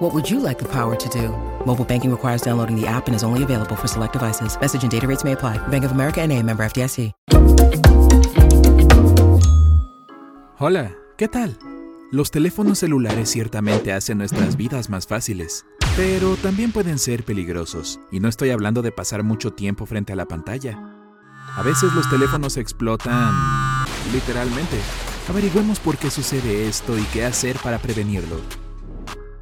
What would you like the power to do? Mobile banking requires downloading the app and is only available for select devices. Message and data rates may apply. Bank of America and a member FDIC. Hola, ¿qué tal? Los teléfonos celulares ciertamente hacen nuestras vidas más fáciles, pero también pueden ser peligrosos, y no estoy hablando de pasar mucho tiempo frente a la pantalla. A veces los teléfonos explotan literalmente. Averigüemos por qué sucede esto y qué hacer para prevenirlo.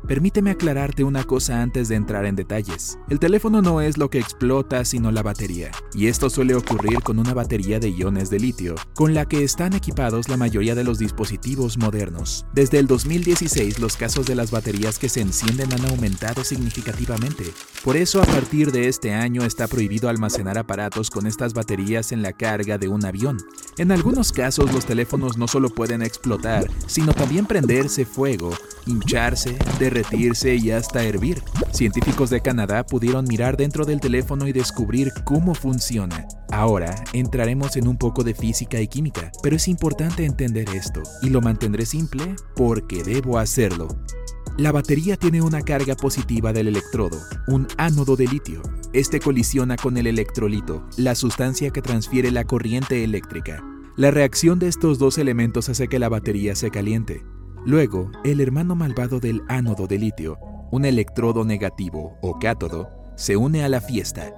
Permíteme aclararte una cosa antes de entrar en detalles. El teléfono no es lo que explota, sino la batería. Y esto suele ocurrir con una batería de iones de litio, con la que están equipados la mayoría de los dispositivos modernos. Desde el 2016 los casos de las baterías que se encienden han aumentado significativamente. Por eso a partir de este año está prohibido almacenar aparatos con estas baterías en la carga de un avión. En algunos casos los teléfonos no solo pueden explotar, sino también prenderse fuego, hincharse, derretirse y hasta hervir. Científicos de Canadá pudieron mirar dentro del teléfono y descubrir cómo funciona. Ahora entraremos en un poco de física y química, pero es importante entender esto, y lo mantendré simple porque debo hacerlo. La batería tiene una carga positiva del electrodo, un ánodo de litio. Este colisiona con el electrolito, la sustancia que transfiere la corriente eléctrica. La reacción de estos dos elementos hace que la batería se caliente. Luego, el hermano malvado del ánodo de litio, un electrodo negativo o cátodo, se une a la fiesta.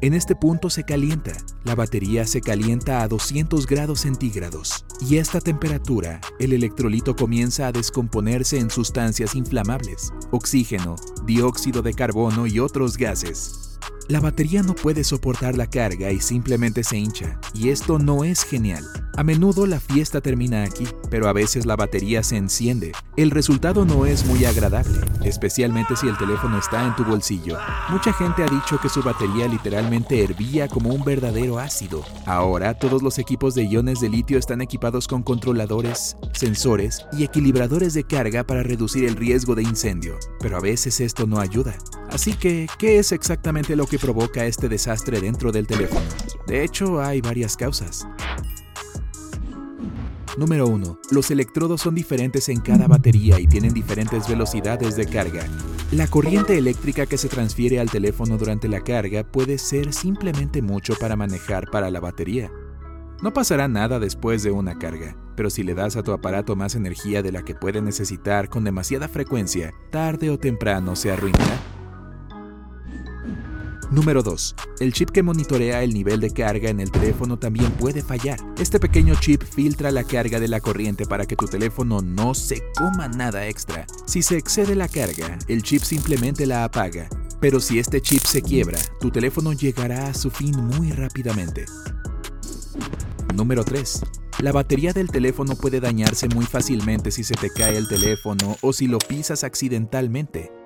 En este punto se calienta, la batería se calienta a 200 grados centígrados y a esta temperatura el electrolito comienza a descomponerse en sustancias inflamables, oxígeno, dióxido de carbono y otros gases. La batería no puede soportar la carga y simplemente se hincha, y esto no es genial. A menudo la fiesta termina aquí, pero a veces la batería se enciende. El resultado no es muy agradable, especialmente si el teléfono está en tu bolsillo. Mucha gente ha dicho que su batería literalmente hervía como un verdadero ácido. Ahora todos los equipos de iones de litio están equipados con controladores, sensores y equilibradores de carga para reducir el riesgo de incendio, pero a veces esto no ayuda. Así que, ¿qué es exactamente lo que provoca este desastre dentro del teléfono? De hecho, hay varias causas. Número 1. Los electrodos son diferentes en cada batería y tienen diferentes velocidades de carga. La corriente eléctrica que se transfiere al teléfono durante la carga puede ser simplemente mucho para manejar para la batería. No pasará nada después de una carga, pero si le das a tu aparato más energía de la que puede necesitar con demasiada frecuencia, tarde o temprano se arruinará. Número 2. El chip que monitorea el nivel de carga en el teléfono también puede fallar. Este pequeño chip filtra la carga de la corriente para que tu teléfono no se coma nada extra. Si se excede la carga, el chip simplemente la apaga. Pero si este chip se quiebra, tu teléfono llegará a su fin muy rápidamente. Número 3. La batería del teléfono puede dañarse muy fácilmente si se te cae el teléfono o si lo pisas accidentalmente.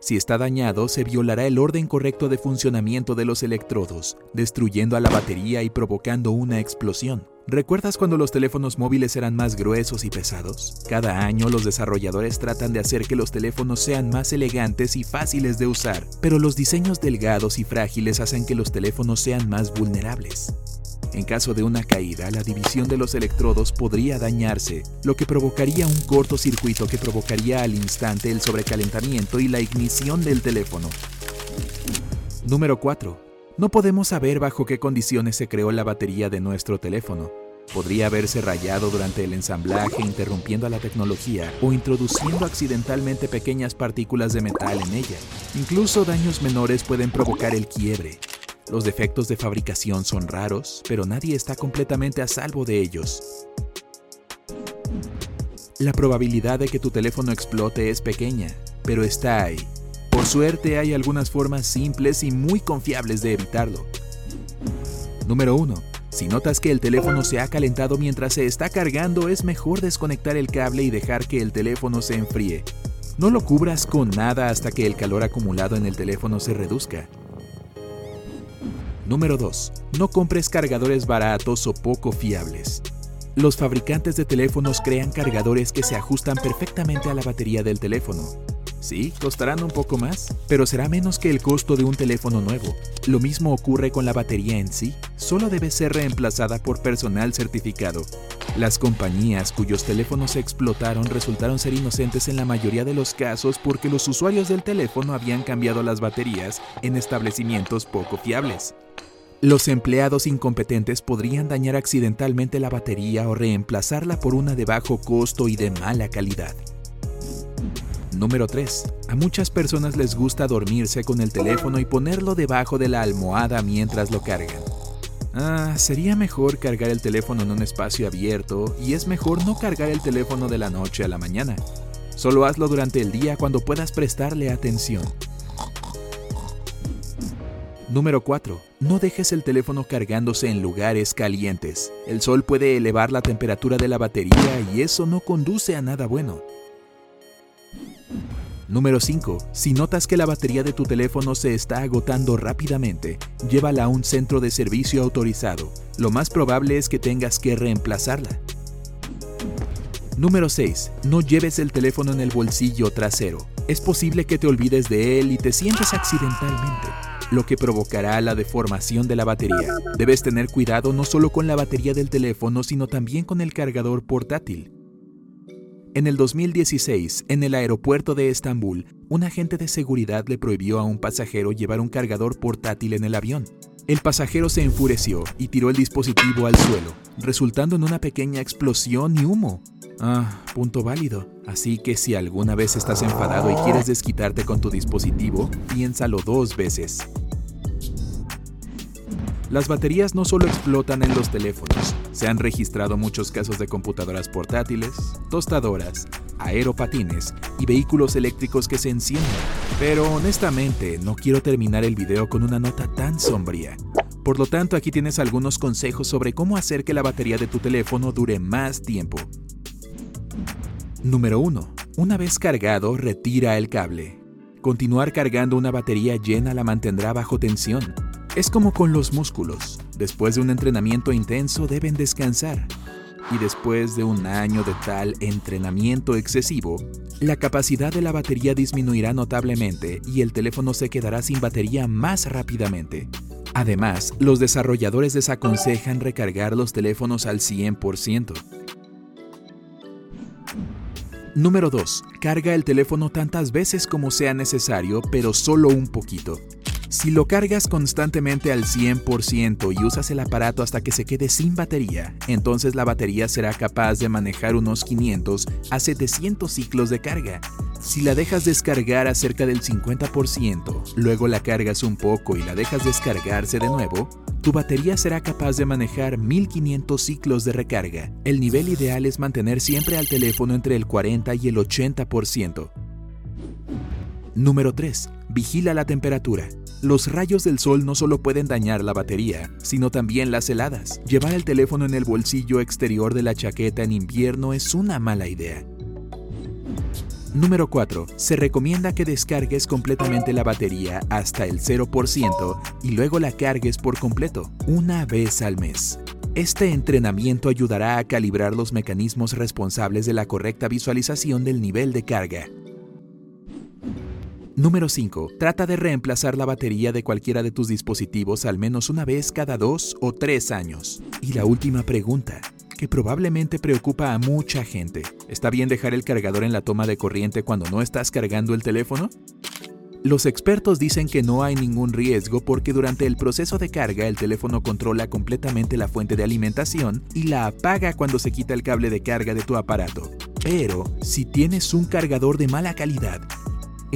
Si está dañado, se violará el orden correcto de funcionamiento de los electrodos, destruyendo a la batería y provocando una explosión. ¿Recuerdas cuando los teléfonos móviles eran más gruesos y pesados? Cada año los desarrolladores tratan de hacer que los teléfonos sean más elegantes y fáciles de usar, pero los diseños delgados y frágiles hacen que los teléfonos sean más vulnerables. En caso de una caída, la división de los electrodos podría dañarse, lo que provocaría un cortocircuito que provocaría al instante el sobrecalentamiento y la ignición del teléfono. Número 4. No podemos saber bajo qué condiciones se creó la batería de nuestro teléfono. Podría haberse rayado durante el ensamblaje interrumpiendo a la tecnología o introduciendo accidentalmente pequeñas partículas de metal en ella. Incluso daños menores pueden provocar el quiebre. Los defectos de fabricación son raros, pero nadie está completamente a salvo de ellos. La probabilidad de que tu teléfono explote es pequeña, pero está ahí. Por suerte hay algunas formas simples y muy confiables de evitarlo. Número 1. Si notas que el teléfono se ha calentado mientras se está cargando, es mejor desconectar el cable y dejar que el teléfono se enfríe. No lo cubras con nada hasta que el calor acumulado en el teléfono se reduzca. Número 2. No compres cargadores baratos o poco fiables. Los fabricantes de teléfonos crean cargadores que se ajustan perfectamente a la batería del teléfono. Sí, costarán un poco más, pero será menos que el costo de un teléfono nuevo. Lo mismo ocurre con la batería en sí, solo debe ser reemplazada por personal certificado. Las compañías cuyos teléfonos explotaron resultaron ser inocentes en la mayoría de los casos porque los usuarios del teléfono habían cambiado las baterías en establecimientos poco fiables. Los empleados incompetentes podrían dañar accidentalmente la batería o reemplazarla por una de bajo costo y de mala calidad. Número 3. A muchas personas les gusta dormirse con el teléfono y ponerlo debajo de la almohada mientras lo cargan. Ah, sería mejor cargar el teléfono en un espacio abierto y es mejor no cargar el teléfono de la noche a la mañana. Solo hazlo durante el día cuando puedas prestarle atención. Número 4. No dejes el teléfono cargándose en lugares calientes. El sol puede elevar la temperatura de la batería y eso no conduce a nada bueno. Número 5. Si notas que la batería de tu teléfono se está agotando rápidamente, llévala a un centro de servicio autorizado. Lo más probable es que tengas que reemplazarla. Número 6. No lleves el teléfono en el bolsillo trasero. Es posible que te olvides de él y te sientes accidentalmente lo que provocará la deformación de la batería. Debes tener cuidado no solo con la batería del teléfono, sino también con el cargador portátil. En el 2016, en el aeropuerto de Estambul, un agente de seguridad le prohibió a un pasajero llevar un cargador portátil en el avión. El pasajero se enfureció y tiró el dispositivo al suelo, resultando en una pequeña explosión y humo. Ah, punto válido. Así que si alguna vez estás enfadado y quieres desquitarte con tu dispositivo, piénsalo dos veces. Las baterías no solo explotan en los teléfonos, se han registrado muchos casos de computadoras portátiles, tostadoras, aeropatines y vehículos eléctricos que se encienden. Pero honestamente, no quiero terminar el video con una nota tan sombría. Por lo tanto, aquí tienes algunos consejos sobre cómo hacer que la batería de tu teléfono dure más tiempo. Número 1. Una vez cargado, retira el cable. Continuar cargando una batería llena la mantendrá bajo tensión. Es como con los músculos. Después de un entrenamiento intenso deben descansar. Y después de un año de tal entrenamiento excesivo, la capacidad de la batería disminuirá notablemente y el teléfono se quedará sin batería más rápidamente. Además, los desarrolladores desaconsejan recargar los teléfonos al 100%. Número 2. Carga el teléfono tantas veces como sea necesario, pero solo un poquito. Si lo cargas constantemente al 100% y usas el aparato hasta que se quede sin batería, entonces la batería será capaz de manejar unos 500 a 700 ciclos de carga. Si la dejas descargar a cerca del 50%, luego la cargas un poco y la dejas descargarse de nuevo, tu batería será capaz de manejar 1500 ciclos de recarga. El nivel ideal es mantener siempre al teléfono entre el 40 y el 80%. Número 3. Vigila la temperatura. Los rayos del sol no solo pueden dañar la batería, sino también las heladas. Llevar el teléfono en el bolsillo exterior de la chaqueta en invierno es una mala idea. Número 4. Se recomienda que descargues completamente la batería hasta el 0% y luego la cargues por completo, una vez al mes. Este entrenamiento ayudará a calibrar los mecanismos responsables de la correcta visualización del nivel de carga. Número 5. Trata de reemplazar la batería de cualquiera de tus dispositivos al menos una vez cada dos o tres años. Y la última pregunta que probablemente preocupa a mucha gente. ¿Está bien dejar el cargador en la toma de corriente cuando no estás cargando el teléfono? Los expertos dicen que no hay ningún riesgo porque durante el proceso de carga el teléfono controla completamente la fuente de alimentación y la apaga cuando se quita el cable de carga de tu aparato. Pero, si tienes un cargador de mala calidad,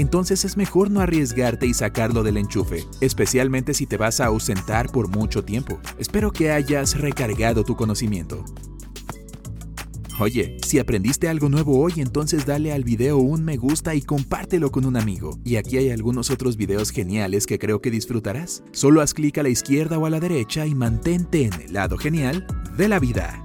entonces es mejor no arriesgarte y sacarlo del enchufe, especialmente si te vas a ausentar por mucho tiempo. Espero que hayas recargado tu conocimiento. Oye, si aprendiste algo nuevo hoy, entonces dale al video un me gusta y compártelo con un amigo. Y aquí hay algunos otros videos geniales que creo que disfrutarás. Solo haz clic a la izquierda o a la derecha y mantente en el lado genial de la vida.